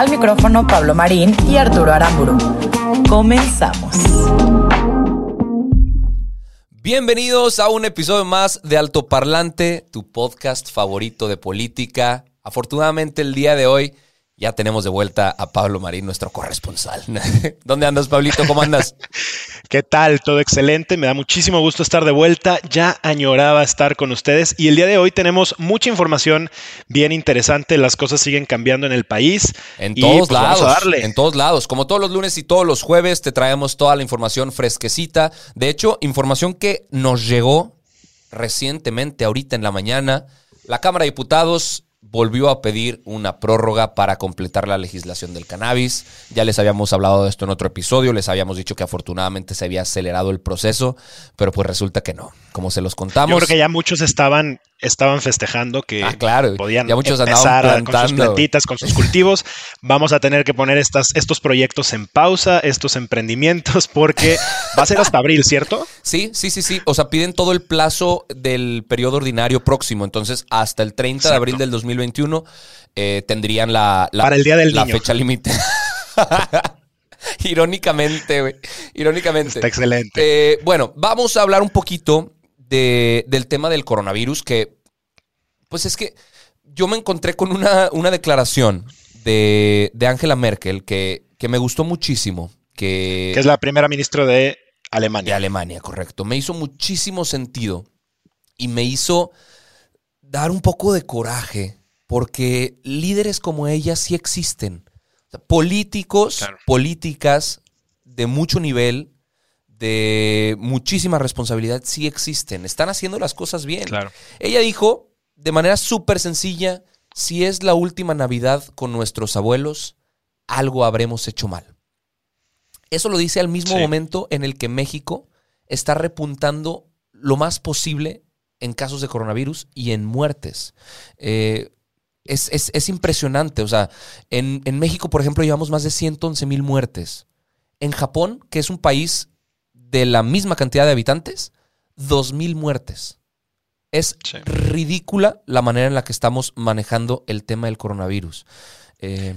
Al micrófono Pablo Marín y Arturo Aramburu. Comenzamos. Bienvenidos a un episodio más de Alto Parlante, tu podcast favorito de política. Afortunadamente el día de hoy ya tenemos de vuelta a Pablo Marín, nuestro corresponsal. ¿Dónde andas, Pablito? ¿Cómo andas? ¿Qué tal? Todo excelente. Me da muchísimo gusto estar de vuelta. Ya añoraba estar con ustedes y el día de hoy tenemos mucha información bien interesante. Las cosas siguen cambiando en el país. En y, todos pues, vamos a lados. darle. En todos lados. Como todos los lunes y todos los jueves, te traemos toda la información fresquecita. De hecho, información que nos llegó recientemente, ahorita en la mañana. La Cámara de Diputados volvió a pedir una prórroga para completar la legislación del cannabis. Ya les habíamos hablado de esto en otro episodio, les habíamos dicho que afortunadamente se había acelerado el proceso, pero pues resulta que no. Como se los contamos. Yo creo que ya muchos estaban, estaban festejando que Ah, claro. podían Ya muchos empezar con sus plantitas, con sus cultivos. Vamos a tener que poner estas, estos proyectos en pausa, estos emprendimientos, porque va a ser hasta abril, ¿cierto? Sí, sí, sí, sí. O sea, piden todo el plazo del periodo ordinario próximo. Entonces, hasta el 30 de abril del 2021 eh, tendrían la, la- Para el Día del la Niño. fecha límite. Irónicamente, güey. Irónicamente. Está excelente. Eh, bueno, vamos a hablar un poquito de- del tema del coronavirus, que, pues es que yo me encontré con una, una declaración de, de Angela Merkel que, que me gustó muchísimo. Que, que es la primera ministra de de Alemania. Alemania, correcto. Me hizo muchísimo sentido y me hizo dar un poco de coraje porque líderes como ella sí existen. O sea, políticos, Claro. políticas de mucho nivel, de muchísima responsabilidad, sí existen. Están haciendo las cosas bien. Claro. Ella dijo de manera súper sencilla, si es la última Navidad con nuestros abuelos, algo habremos hecho mal. Eso lo dice al mismo Sí. momento en el que México está repuntando lo más posible en casos de coronavirus y en muertes. Eh, es, es- es impresionante. O sea, en, en México, por ejemplo, llevamos más de 111 mil muertes. En Japón, que es un país de la misma cantidad de habitantes, 2 mil muertes. Es Sí. ridícula la manera en la que estamos manejando el tema del coronavirus. Eh,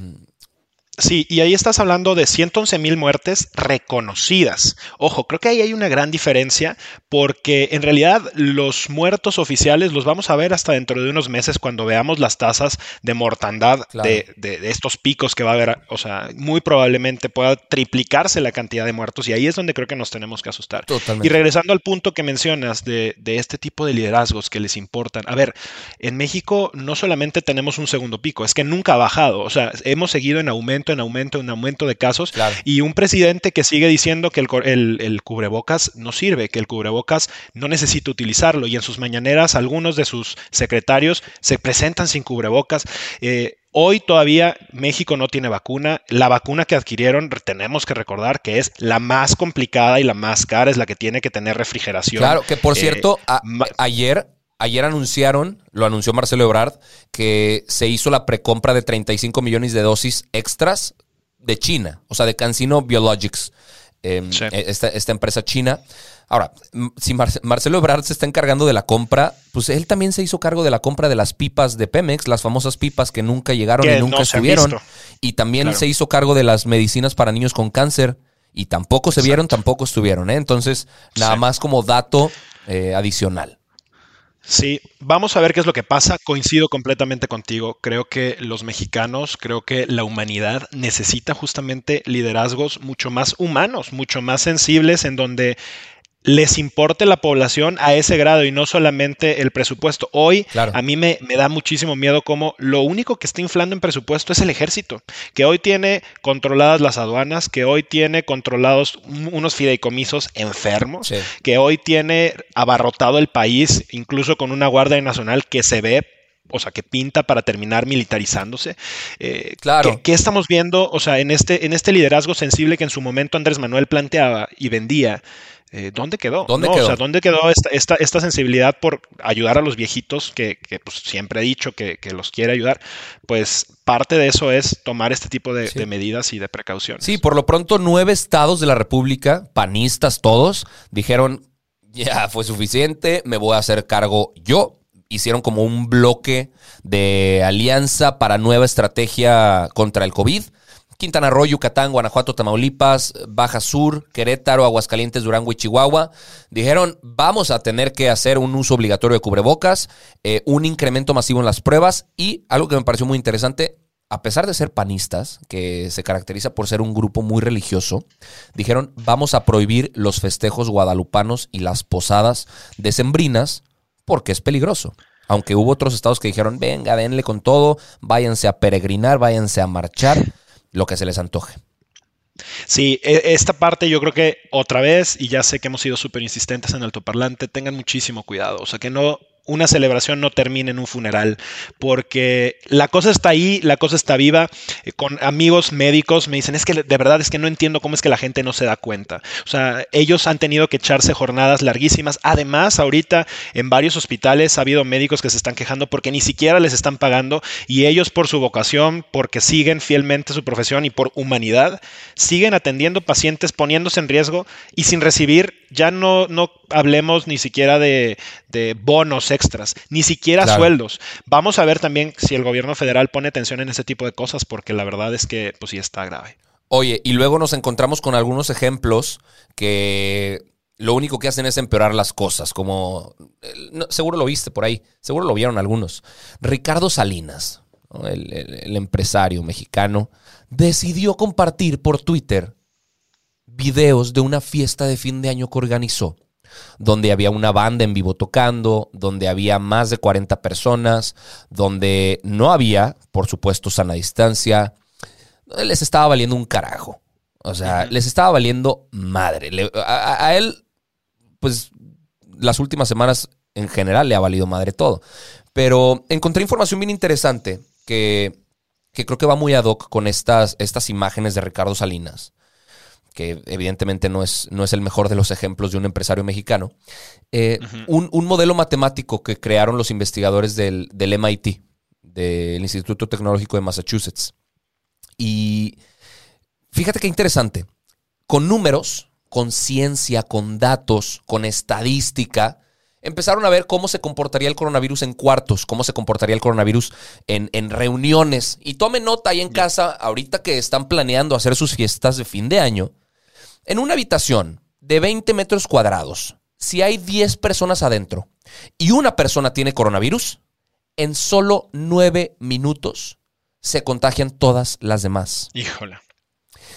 Sí, y ahí estás hablando de 111 mil muertes reconocidas. Ojo, creo que ahí hay una gran diferencia porque en realidad los muertos oficiales los vamos a ver hasta dentro de unos meses cuando veamos las tasas de mortandad Claro. de, de- de estos picos que va a haber. O sea, muy probablemente pueda triplicarse la cantidad de muertos y ahí es donde creo que nos tenemos que asustar. totalmente. Y regresando al punto que mencionas de, de este tipo de liderazgos que les importan. A ver, en México no solamente tenemos un segundo pico, es que nunca ha bajado. O sea, hemos seguido en aumento, en aumento, en aumento de casos. Claro. Y un presidente que sigue diciendo que el, el- el cubrebocas no sirve, que el cubrebocas no necesita utilizarlo. Y en sus mañaneras algunos de sus secretarios se presentan sin cubrebocas. Eh, Hoy todavía México no tiene vacuna. La vacuna que adquirieron, tenemos que recordar que es la más complicada y la más cara, es la que tiene que tener refrigeración. Claro, que por Eh, cierto, a- ayer, ayer anunciaron, lo anunció Marcelo Ebrard, que se hizo la precompra de 35 millones de dosis extras de China, o sea, de Cancino Biologics, eh, Sí. esta, esta empresa china. Ahora, si Mar- Marcelo Ebrard se está encargando de la compra, pues él también se hizo cargo de la compra de las pipas de Pemex, las famosas pipas que nunca llegaron Que y nunca no estuvieron. Y también Claro. se hizo cargo de las medicinas para niños con cáncer. Y tampoco se vieron, tampoco estuvieron. ¿eh? Entonces, nada Sí. más como dato eh, adicional. Sí, vamos a ver qué es lo que pasa. Coincido completamente contigo. Creo que los mexicanos, creo que la humanidad necesita justamente liderazgos mucho más humanos, mucho más sensibles, en donde les importe la población a ese grado y no solamente el presupuesto. Hoy a mí me, me, da muchísimo miedo como lo único que está inflando en presupuesto es el ejército, que hoy tiene controladas las aduanas, que hoy tiene controlados unos fideicomisos enfermos, que hoy tiene abarrotado el país, incluso con una Guardia Nacional que se ve o sea, que pinta para terminar militarizándose. Eh, claro. ¿qué, estamos viendo? O sea, en este, en este liderazgo sensible que en su momento Andrés Manuel planteaba y vendía, eh, ¿dónde quedó? ¿Dónde quedó? O sea, ¿dónde quedó esta, esta, sensibilidad por ayudar a los viejitos que, pues, siempre he dicho que, los quiere ayudar? Pues parte de eso es tomar este tipo de, de, medidas y de precauciones. Sí, por lo pronto nueve estados de la República, panistas todos, dijeron, ya fue suficiente, me voy a hacer cargo yo hicieron como un bloque de alianza para nueva estrategia contra el COVID. Quintana Roo, Yucatán, Guanajuato, Tamaulipas, Baja Sur, Querétaro, Aguascalientes, Durango y Chihuahua dijeron vamos a tener que hacer un uso obligatorio de cubrebocas, eh, un incremento masivo en las pruebas y algo que me pareció muy interesante, a pesar de ser panistas, que se caracteriza por ser un grupo muy religioso, dijeron vamos a prohibir los festejos guadalupanos y las posadas decembrinas porque es peligroso. Aunque hubo otros estados que dijeron, venga, denle con todo, váyanse a peregrinar, váyanse a marchar, lo que se les antoje. Sí, e, esta parte yo creo que otra vez, y ya sé que hemos sido súper insistentes en altoparlante, tengan muchísimo cuidado. O sea, que no una celebración no termine en un funeral, porque la cosa está ahí, la cosa está viva. Eh, con amigos médicos me dicen, es que de verdad es que no entiendo cómo es que la gente no se da cuenta. O sea, ellos han tenido que echarse jornadas larguísimas. Además, ahorita en varios hospitales ha habido médicos que se están quejando porque ni siquiera les están pagando y ellos por su vocación, porque siguen fielmente su profesión y por humanidad, siguen atendiendo pacientes poniéndose en riesgo y sin recibir, ya no, no hablemos ni siquiera de, de bonos extras, ni siquiera sueldos. Vamos a ver también si el gobierno federal pone atención en ese tipo de cosas, porque la verdad es que pues sí está grave. Oye, y luego nos encontramos con algunos ejemplos que lo único que hacen es empeorar las cosas, como seguro lo viste por ahí, seguro lo vieron algunos. Ricardo Salinas, el empresario mexicano, decidió compartir por Twitter videos de una fiesta de fin de año que organizó donde había una banda en vivo tocando, donde había más de 40 personas, donde no había, por supuesto, sana distancia. Les estaba valiendo un carajo. O sea, les estaba valiendo madre. a, él, pues, las últimas semanas en general le ha valido madre todo. Pero encontré información bien interesante que, que creo que va muy ad hoc con estas, estas imágenes de Ricardo Salinas que evidentemente no es, no es el mejor de los ejemplos de un empresario mexicano, eh, un, modelo matemático que crearon los investigadores del, del MIT, del Instituto Tecnológico de Massachusetts. Y fíjate qué interesante, con números, con ciencia, con datos, con estadística, empezaron a ver cómo se comportaría el coronavirus en cuartos, cómo se comportaría el coronavirus en, en reuniones. Y tome nota ahí en casa, ahorita que están planeando hacer sus fiestas de fin de año, en una habitación de 20 metros cuadrados, si hay 10 personas adentro y una persona tiene coronavirus, en solo 9 minutos se contagian todas las demás. Híjole.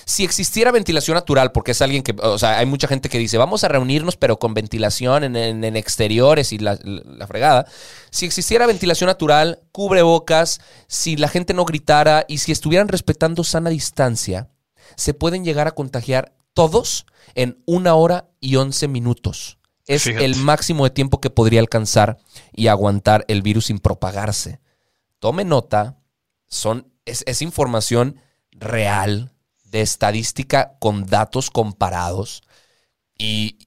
Si existiera ventilación natural, porque es alguien que, o sea, hay mucha gente que dice, vamos a reunirnos, pero con ventilación en, exteriores y la, la, fregada. Si existiera ventilación natural, cubrebocas, si la gente no gritara y si estuvieran respetando sana distancia, se pueden llegar a contagiar todos en una hora y once minutos. Es el máximo de tiempo que podría alcanzar y aguantar el virus sin propagarse. Tome nota, son, es, información real, de estadística con datos comparados. Y,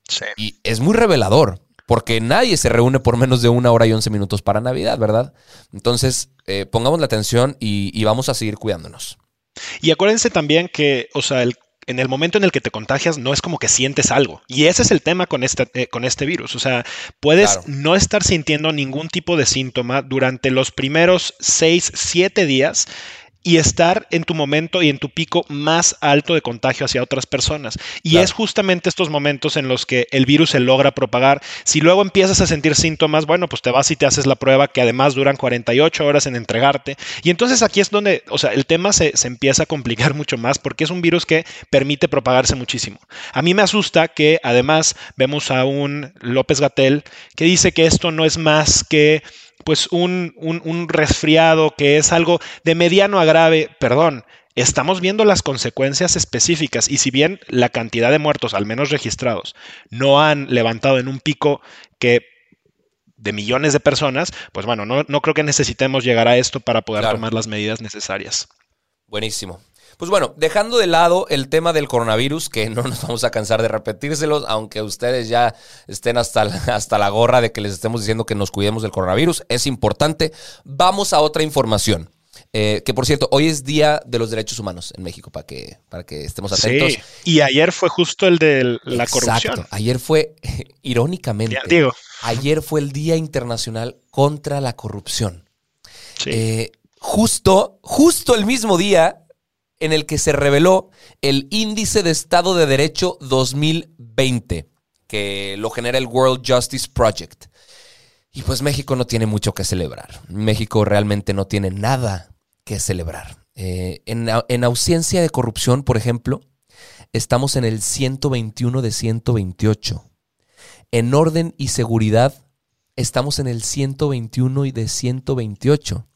es muy revelador, porque nadie se reúne por menos de una hora y once minutos para Navidad, ¿verdad? Entonces, eh, pongamos la atención y, y, vamos a seguir cuidándonos. Y acuérdense también que, o sea, el en el momento en el que te contagias no es como que sientes algo. Y ese es el tema con este, eh, con este virus. O sea, puedes no estar sintiendo ningún tipo de síntoma durante los primeros 6, 7 días y estar en tu momento y en tu pico más alto de contagio hacia otras personas. Y es justamente estos momentos en los que el virus se logra propagar. Si luego empiezas a sentir síntomas, bueno, pues te vas y te haces la prueba que además duran 48 horas en entregarte. Y entonces aquí es donde, o sea, el tema se, se empieza a complicar mucho más porque es un virus que permite propagarse muchísimo. A mí me asusta que además vemos a un López Gatel que dice que esto no es más que pues un, resfriado que es algo de mediano a grave, perdón, estamos viendo las consecuencias específicas y si bien la cantidad de muertos, al menos registrados, no han levantado en un pico que de millones de personas, pues bueno, no, no creo que necesitemos llegar a esto para poder tomar las medidas necesarias. Buenísimo. Pues bueno, dejando de lado el tema del coronavirus, que no nos vamos a cansar de repetírselos, aunque ustedes ya estén hasta, hasta la gorra de que les estemos diciendo que nos cuidemos del coronavirus, es importante. Vamos a otra información. Eh, que por cierto, hoy es Día de los Derechos Humanos en México, para que, para que estemos atentos. Sí, y ayer fue justo el de la corrupción. Ayer fue, irónicamente, digo. ayer fue el Día Internacional contra la Corrupción. Sí. Eh, justo, justo el mismo día en el que se reveló el Índice de Estado de Derecho 2020, que lo genera el World Justice Project. Y pues México no tiene mucho que celebrar. México realmente no tiene nada que celebrar. Eh, en, en ausencia de corrupción, por ejemplo, estamos en el 121 de 128. En orden y seguridad, estamos en el 121 y de 128.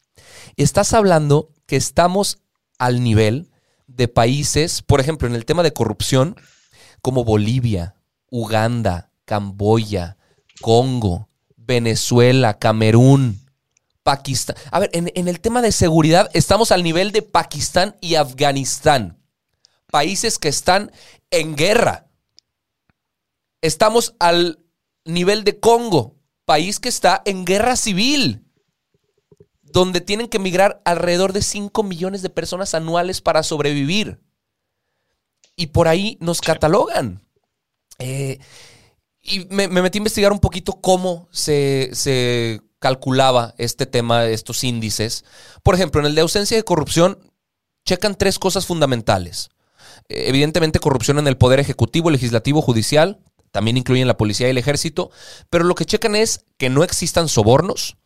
Estás hablando que estamos al nivel de países, por ejemplo, en el tema de corrupción, como Bolivia, Uganda, Camboya, Congo, Venezuela, Camerún, Pakistán. A ver, en, en, el tema de seguridad estamos al nivel de Pakistán y Afganistán. Países que están en guerra. Estamos al nivel de Congo, país que está en guerra civil donde tienen que emigrar alrededor de 5 millones de personas anuales para sobrevivir. Y por ahí nos catalogan. Eh, y me, metí a investigar un poquito cómo se, calculaba este tema, estos índices. Por ejemplo, en el de ausencia de corrupción, checan tres cosas fundamentales. Eh, evidentemente, corrupción en el poder ejecutivo, legislativo, judicial, también incluyen la policía y el ejército, pero lo que checan es que no existan sobornos,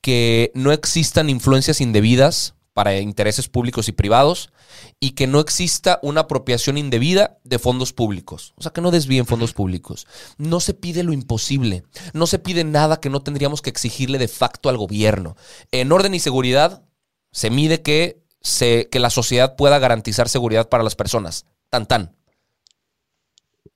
que no existan influencias indebidas para intereses públicos y privados y que no exista una apropiación indebida de fondos públicos. O sea, que no desvíen fondos públicos. No se pide lo imposible. No se pide nada que no tendríamos que exigirle de facto al gobierno. En orden y seguridad se mide que, se, que la sociedad pueda garantizar seguridad para las personas. Tan tan.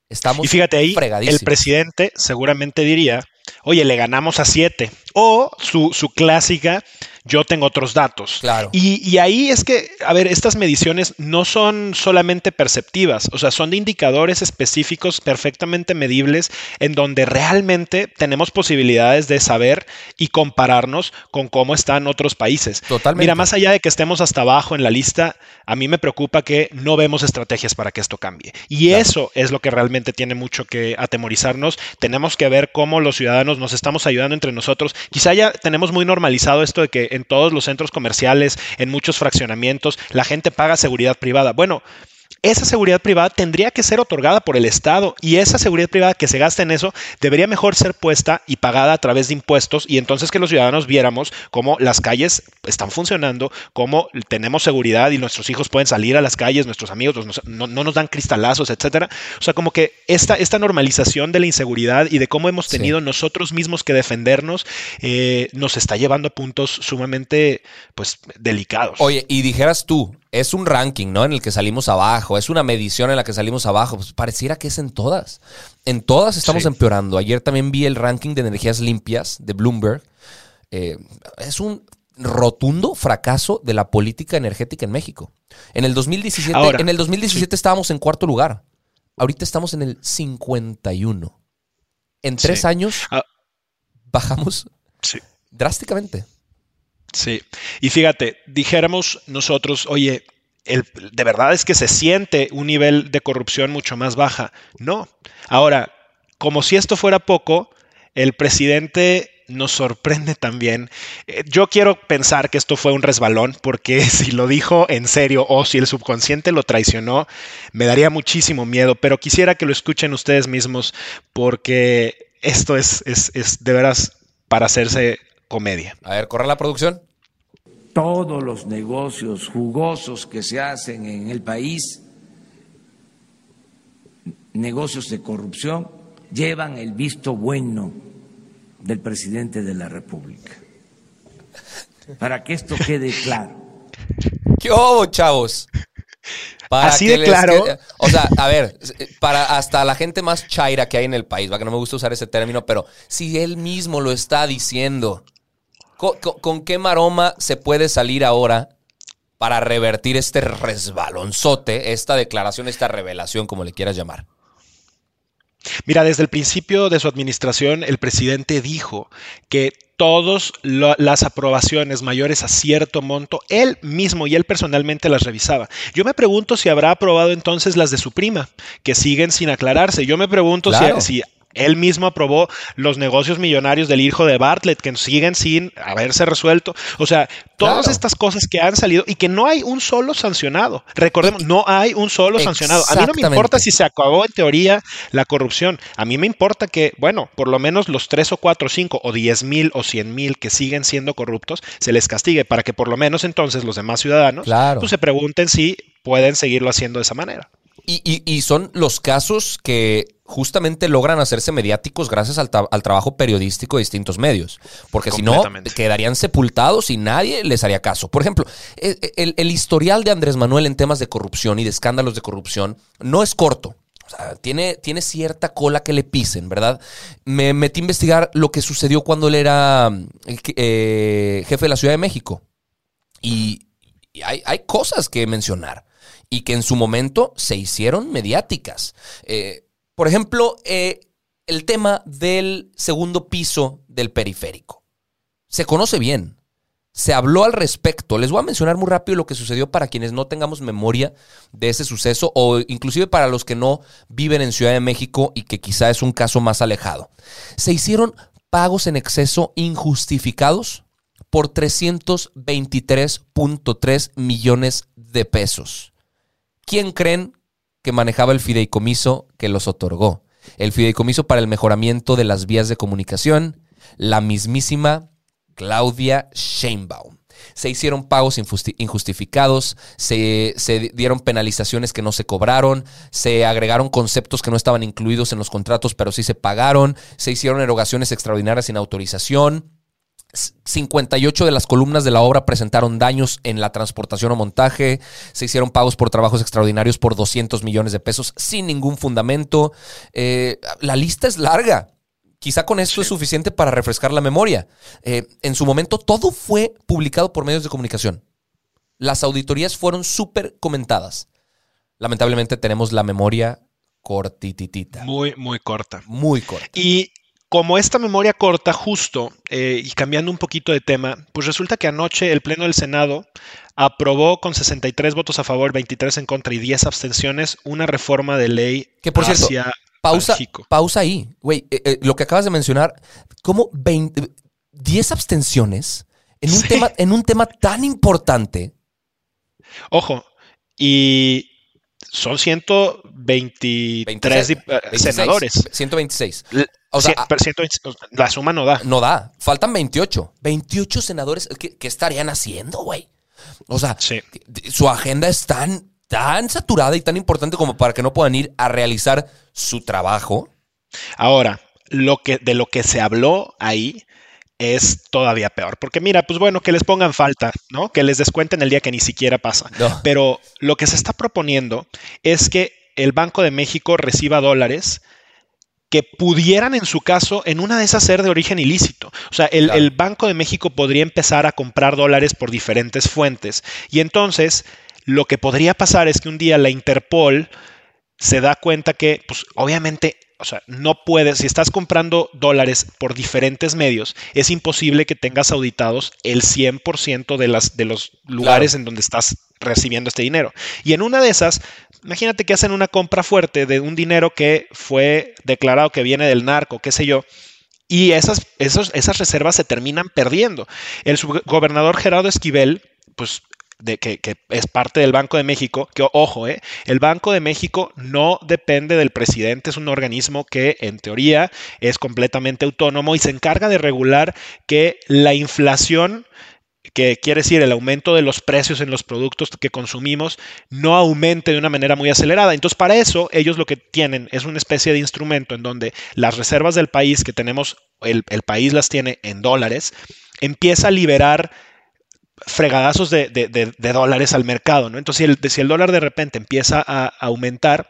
Estamos y fíjate ahí, el presidente seguramente diría, oye, le ganamos a siete. O su, su clásica, yo tengo otros datos. Claro. Y, ahí es que, a ver, estas mediciones no son solamente perceptivas, o sea, son de indicadores específicos perfectamente medibles en donde realmente tenemos posibilidades de saber y compararnos con cómo están otros países. Totalmente. Mira, más allá de que estemos hasta abajo en la lista, a mí me preocupa que no vemos estrategias para que esto cambie. Y eso es lo que realmente tiene mucho que atemorizarnos. Tenemos que ver cómo los ciudadanos nos estamos ayudando entre nosotros. Quizá ya tenemos muy normalizado esto de que en todos los centros comerciales, en muchos fraccionamientos, la gente paga seguridad privada. Bueno, esa seguridad privada tendría que ser otorgada por el Estado y esa seguridad privada que se gasta en eso debería mejor ser puesta y pagada a través de impuestos y entonces que los ciudadanos viéramos cómo las calles están funcionando, cómo tenemos seguridad y nuestros hijos pueden salir a las calles, nuestros amigos no, nos dan cristalazos, etcétera. O sea, como que esta, esta normalización de la inseguridad y de cómo hemos tenido nosotros mismos que defendernos eh, nos está llevando a puntos sumamente pues delicados. Oye, y dijeras tú, es un ranking, ¿no? En el que salimos abajo, es una medición en la que salimos abajo. Pues pareciera que es en todas. En todas estamos empeorando. Ayer también vi el ranking de energías limpias de Bloomberg. Eh, es un rotundo fracaso de la política energética en México. En el 2017, en el 2017 estábamos en cuarto lugar. Ahorita estamos en el 51. En tres años ah. bajamos drásticamente. Sí, y fíjate, dijéramos nosotros, oye, el, de verdad es que se siente un nivel de corrupción mucho más baja. No. Ahora, como si esto fuera poco, el presidente nos sorprende también. Eh, yo quiero pensar que esto fue un resbalón, porque si lo dijo en serio o si el subconsciente lo traicionó, me daría muchísimo miedo, pero quisiera que lo escuchen ustedes mismos, porque esto es, es, es de veras para hacerse comedia. A ver, corre la producción. Todos los negocios jugosos que se hacen en el país, negocios de corrupción, llevan el visto bueno del presidente de la República. Para que esto quede claro. ¿Qué hubo, chavos? Para Así que de claro. quede- o sea, a ver, para hasta la gente más chaira que hay en el país, va que no me gusta usar ese término, pero si él mismo lo está diciendo, ¿con, con- con qué maroma se puede salir ahora para revertir este resbalonzote, esta declaración, esta revelación, como le quieras llamar? Mira, desde el principio de su administración, el presidente dijo que todas las aprobaciones mayores a cierto monto, él mismo y él personalmente las revisaba. Yo me pregunto si habrá aprobado entonces las de su prima, que siguen sin aclararse. Yo me pregunto si- si, él mismo aprobó los negocios millonarios del hijo de Bartlett, que siguen sin haberse resuelto. O sea, todas Claro. estas cosas que han salido y que no hay un solo sancionado. Recordemos, no hay un solo sancionado. A mí no me importa si se acabó en teoría la corrupción. A mí me importa que, bueno, por lo menos los 3 o 4 o 5 o 10 mil o 100 mil que siguen siendo corruptos se les castigue para que por lo menos entonces los demás ciudadanos Claro. pues, se pregunten si pueden seguirlo haciendo de esa manera. Y, y- y son los casos que justamente logran hacerse mediáticos gracias al, tra- al trabajo periodístico de distintos medios. Porque si no, quedarían sepultados y nadie les haría caso. Por ejemplo, e- e- el, el historial de Andrés Manuel en temas de corrupción y de escándalos de corrupción no es corto. O sea, tiene, tiene cierta cola que le pisen, ¿verdad? Me metí a investigar lo que sucedió cuando él era eh, eh, jefe de la Ciudad de México. Y, y hay, hay cosas que mencionar y que en su momento se hicieron mediáticas. Eh, por ejemplo, eh, el tema del segundo piso del periférico. Se conoce bien. Se habló al respecto. Les voy a mencionar muy rápido lo que sucedió para quienes no tengamos memoria de ese suceso o inclusive para los que no viven en Ciudad de México y que quizá es un caso más alejado. Se hicieron pagos en exceso injustificados por 323.3 millones de pesos. ¿Quién creen que manejaba el fideicomiso que los otorgó? El fideicomiso para el mejoramiento de las vías de comunicación, la mismísima Claudia Sheinbaum. Se hicieron pagos injusti- injustificados, se, se dieron penalizaciones que no se cobraron, se agregaron conceptos que no estaban incluidos en los contratos, pero sí se pagaron, se hicieron erogaciones extraordinarias sin autorización. 58 de las columnas de la obra presentaron daños en la transportación o montaje. Se hicieron pagos por trabajos extraordinarios por 200 millones de pesos sin ningún fundamento. Eh, la lista es larga. Quizá con esto es suficiente para refrescar la memoria. Eh, en su momento todo fue publicado por medios de comunicación. Las auditorías fueron súper comentadas. Lamentablemente tenemos la memoria cortititita. Muy, muy corta. Muy corta. Y como esta memoria corta, justo, eh, y cambiando un poquito de tema, pues resulta que anoche el Pleno del Senado aprobó con 63 votos a favor, 23 en contra y 10 abstenciones una reforma de ley Que, por cierto, hacia Pausa, Banxico. pausa ahí. Güey, eh, eh, lo que acabas de mencionar, como 20, 10 abstenciones en un, Sí. tema, en un tema tan importante. Ojo, y son 123 dip- eh, 26, senadores. 126. O sea, cien- pero 120 la suma no da. No da. Faltan 28. 28 senadores. ¿Qué, qué estarían haciendo, güey? O sea, Sí. su agenda es tan, tan saturada y tan importante como para que no puedan ir a realizar su trabajo. Ahora, lo que, de lo que se habló ahí es todavía peor. Porque mira, pues bueno, que les pongan falta, ¿no? Que les descuenten el día que ni siquiera pasa. No. Pero lo que se está proponiendo es que el Banco de México reciba dólares que pudieran en su caso en una de esas ser de origen ilícito. O sea, el, Claro. el Banco de México podría empezar a comprar dólares por diferentes fuentes. Y entonces lo que podría pasar es que un día la Interpol se da cuenta que, pues obviamente, o sea, no puedes, si estás comprando dólares por diferentes medios, es imposible que tengas auditados el 100% de, las, de los lugares en donde estás recibiendo este dinero. Y en una de esas, imagínate que hacen una compra fuerte de un dinero que fue declarado que viene del narco, qué sé yo, y esas, esas reservas se terminan perdiendo. El subgobernador Gerardo Esquivel, pues de que, es parte del Banco de México, que ojo, eh, el Banco de México no depende del presidente, es un organismo que en teoría es completamente autónomo y se encarga de regular que la inflación que quiere decir el aumento de los precios en los productos que consumimos, no aumente de una manera muy acelerada. Entonces, para eso, ellos lo que tienen es una especie de instrumento en donde las reservas del país que tenemos, el, país las tiene en dólares, empieza a liberar fregadazos de, dólares al mercado. ¿no? Entonces, si el, si el dólar de repente empieza a aumentar,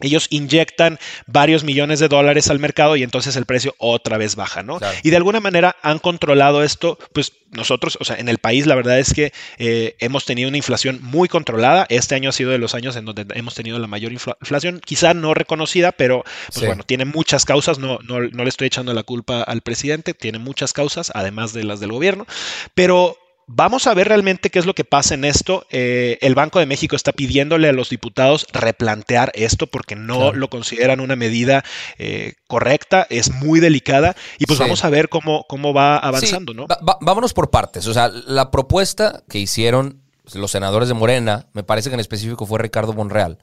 ellos inyectan varios millones de dólares al mercado y entonces el precio otra vez baja, ¿no? Y de alguna manera han controlado esto, pues nosotros, o sea, en el país la verdad es que eh, hemos tenido una inflación muy controlada. Este año ha sido de los años en donde hemos tenido la mayor inflación, quizá no reconocida, pero pues bueno, tiene muchas causas, no, no, no le estoy echando la culpa al presidente, tiene muchas causas, además de las del gobierno, pero Vamos a ver realmente qué es lo que pasa en esto. Eh, el Banco de México está pidiéndole a los diputados replantear esto porque no lo consideran una medida eh, correcta, es muy delicada y pues vamos a ver cómo, cómo va avanzando, ¿no? vámonos por partes. O sea, la propuesta que hicieron los senadores de Morena, me parece que en específico fue Ricardo Monreal,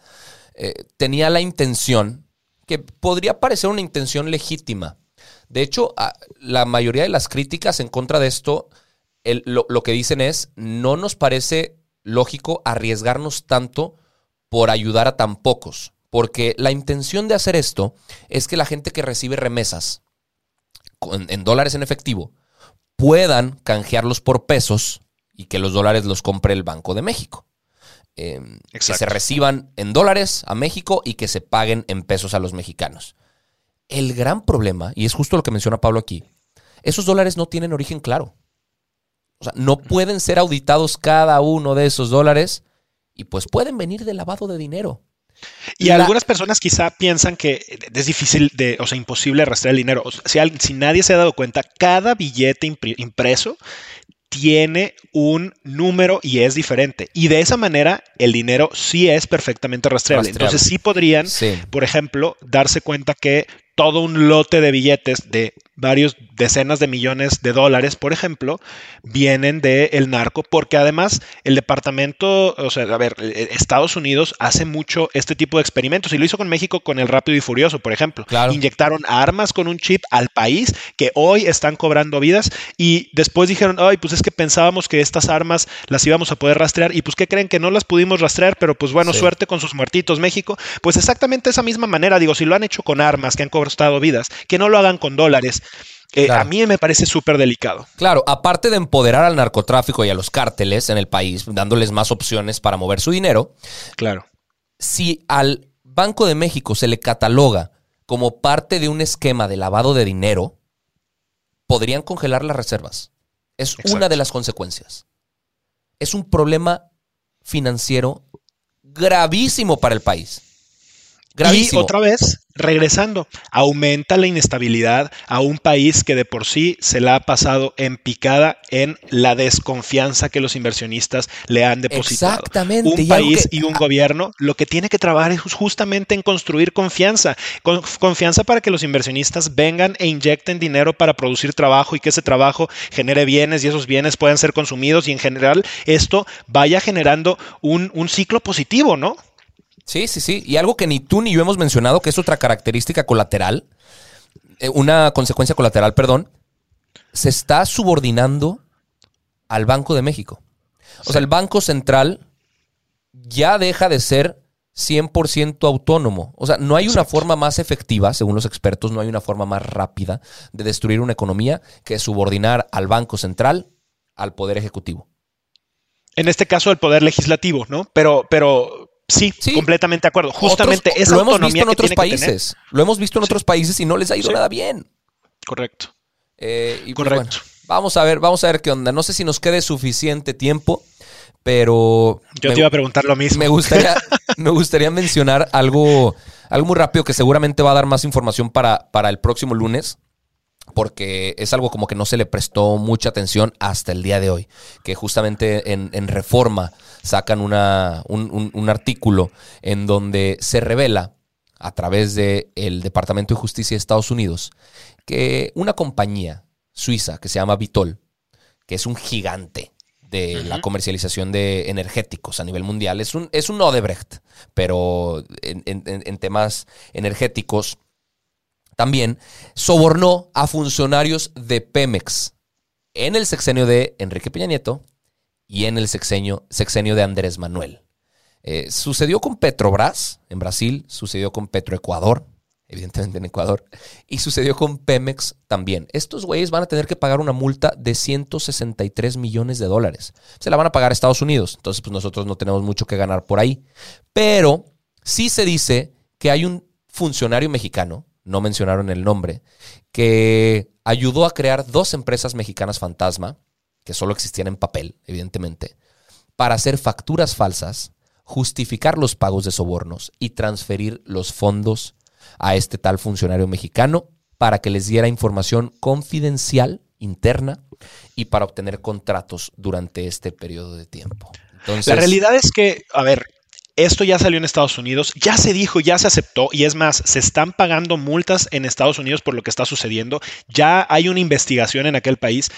eh, tenía la intención, que podría parecer una intención legítima. De hecho, la mayoría de las críticas en contra de esto lo, que dicen es, no nos parece lógico arriesgarnos tanto por ayudar a tan pocos, porque la intención de hacer esto es que la gente que recibe remesas en dólares en efectivo puedan canjearlos por pesos y que los dólares los compre el Banco de México. Em, que se reciban en dólares a México y que se paguen en pesos a los mexicanos. El gran problema, y es justo lo que menciona Pablo aquí, esos dólares no tienen origen claro. O sea, no pueden ser auditados cada uno de esos dólares y pues pueden venir de lavado de dinero. Y algunas personas quizá piensan que es difícil, de, o sea, imposible rastrear el dinero. si, si nadie se ha dado cuenta, cada billete impreso tiene un número y es diferente. Y de esa manera el dinero sí es perfectamente rastreable. Entonces sí podrían, por ejemplo, darse cuenta que todo un lote de billetes de varios decenas de millones de dólares, por ejemplo, vienen del el narco, porque además el departamento, o sea, a ver, eh, eh, Estados Unidos hace mucho este tipo de experimentos y lo hizo con México con el Rápido y Furioso, por ejemplo. Inyectaron armas con un chip al país que hoy están cobrando vidas y después dijeron, ay, pues es que pensábamos que estas armas las íbamos a poder rastrear y pues ¿qué creen que no las pudimos rastrear? Pero pues bueno, suerte con sus muertitos México. Pues exactamente esa misma manera, digo, si lo han hecho con armas que han costado vidas, que no lo hagan con dólares. Eh, a mí me parece súper delicado. Claro, aparte de empoderar al narcotráfico y a los cárteles en el país, dándoles más opciones para mover su dinero. Claro. Si al Banco de México se le cataloga como parte de un esquema de lavado de dinero, podrían congelar las reservas. Es una de las consecuencias. Es un problema financiero gravísimo para el país. Gravísimo. Y otra vez, regresando, aumenta la inestabilidad a un país que de por sí se la ha pasado en picada en la desconfianza que los inversionistas le han depositado. Exactamente. Un país y un gobierno lo que tiene que trabajar es justamente en construir confianza, confianza para que los inversionistas vengan e inyecten dinero para producir trabajo y que ese trabajo genere bienes y esos bienes puedan ser consumidos y en general esto vaya generando un, un ciclo positivo, ¿no? Sí, sí, sí. Y algo que ni tú ni yo hemos mencionado, que es otra característica colateral, eh, una consecuencia colateral, perdón, se está subordinando al Banco de México. O sea, el Banco Central ya deja de ser 100% autónomo. O sea, no hay una forma más efectiva, según los expertos, no hay una forma más rápida de destruir una economía que subordinar al Banco Central al Poder Ejecutivo. En este caso, el Poder Legislativo, ¿no? Pero, pero Sí, completamente de acuerdo. Justamente esa lo hemos visto en otros países. Lo hemos visto en otros países y no les ha ido nada bien. Correcto. Eh, y pues, Correcto. vamos a ver, vamos a ver qué onda. No sé si nos quede suficiente tiempo, pero. Yo te iba a preguntar lo mismo. Me gustaría, me gustaría mencionar algo, algo muy rápido que seguramente va a dar más información para, para el próximo lunes porque es algo como que no se le prestó mucha atención hasta el día de hoy, que justamente en, Reforma sacan una, un, artículo en donde se revela a través del Departamento de Justicia de Estados Unidos que una compañía suiza que se llama Vitol, que es un gigante de la comercialización de energéticos a nivel mundial, es un, es un Odebrecht, pero en, en- en temas energéticos también sobornó a funcionarios de Pemex en el sexenio de Enrique Peña Nieto y en el sexenio, sexenio de Andrés Manuel. Eh, sucedió con Petrobras en Brasil, sucedió con Petroecuador, evidentemente en Ecuador, y sucedió con Pemex también. Estos güeyes van a tener que pagar una multa de 163 millones de dólares. Se la van a pagar a Estados Unidos, entonces pues nosotros no tenemos mucho que ganar por ahí. Pero sí se dice que hay un funcionario mexicano, no mencionaron el nombre, que ayudó a crear dos empresas mexicanas fantasma, que solo existían en papel, evidentemente, para hacer facturas falsas, justificar los pagos de sobornos y transferir los fondos a este tal funcionario mexicano para que les diera información confidencial interna y para obtener contratos durante este periodo de tiempo. Entonces, La realidad es que, a ver, esto ya salió en Estados Unidos, ya se dijo, ya se aceptó y es más, se están pagando multas en Estados Unidos por lo que está sucediendo, ya hay una investigación en aquel país.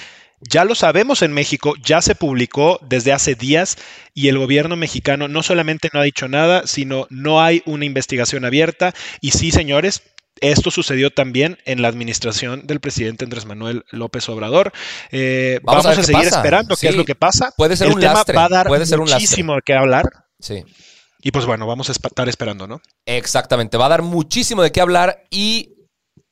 Ya lo sabemos en México, ya se publicó desde hace días y el gobierno mexicano no solamente no ha dicho nada, sino no hay una investigación abierta. Y sí, señores, esto sucedió también en la administración del presidente Andrés Manuel López Obrador. Eh, Vamos vamos, a seguir pasa. esperando qué es lo que pasa. puede ser el un tema lastre, va a dar puede ser muchísimo qué hablar. sí. Y pues bueno, vamos a estar esperando, ¿no? Exactamente, va a dar muchísimo de qué hablar y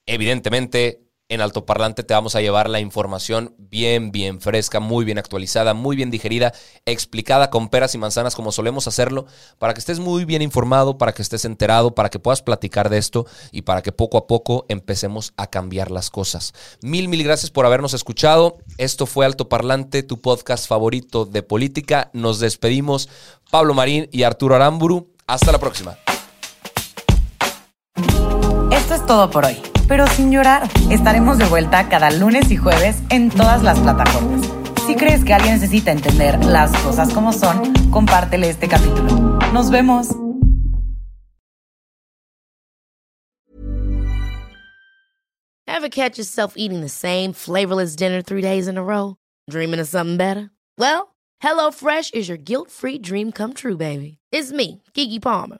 evidentemente en altoparlante te vamos a llevar la información bien, bien fresca, muy bien actualizada, muy bien digerida, explicada con peras y manzanas como solemos hacerlo, para que estés muy bien informado, para que estés enterado, para que puedas platicar de esto y para que poco a poco empecemos a cambiar las cosas. Mil, mil gracias por habernos escuchado. Esto fue Altoparlante, tu podcast favorito de política. Nos despedimos, Pablo Marín y Arturo Aramburu. Hasta la próxima. Esto es todo por hoy, pero sin llorar. Estaremos de vuelta cada lunes y jueves en todas las plataformas. Si crees que alguien necesita entender las cosas como son, compártele este capítulo. Nos vemos. Ever catch yourself eating the same flavorless dinner three days in a row? Dreaming of something better? Well, HelloFresh is your guilt free dream come true, baby. It's me, Kiki Palmer.